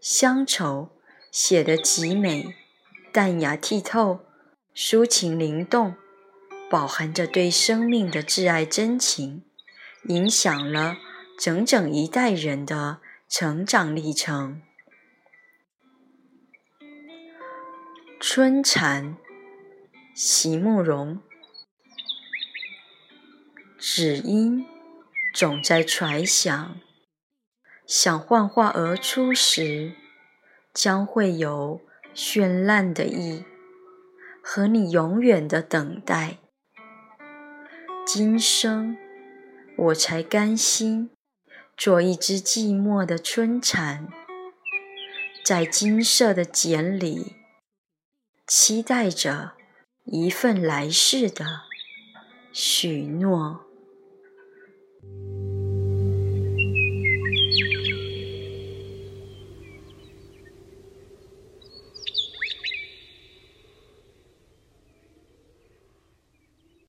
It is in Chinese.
乡愁写得极美，淡雅剔透，抒情灵动，饱含着对生命的挚爱真情，影响了整整一代人的成长历程。春蝉，席慕容。只因总在揣想。想幻化而出时，将会有绚烂的意，和你永远的等待。今生，我才甘心做一只寂寞的春蝉，在金色的茧里，期待着一份来世的许诺。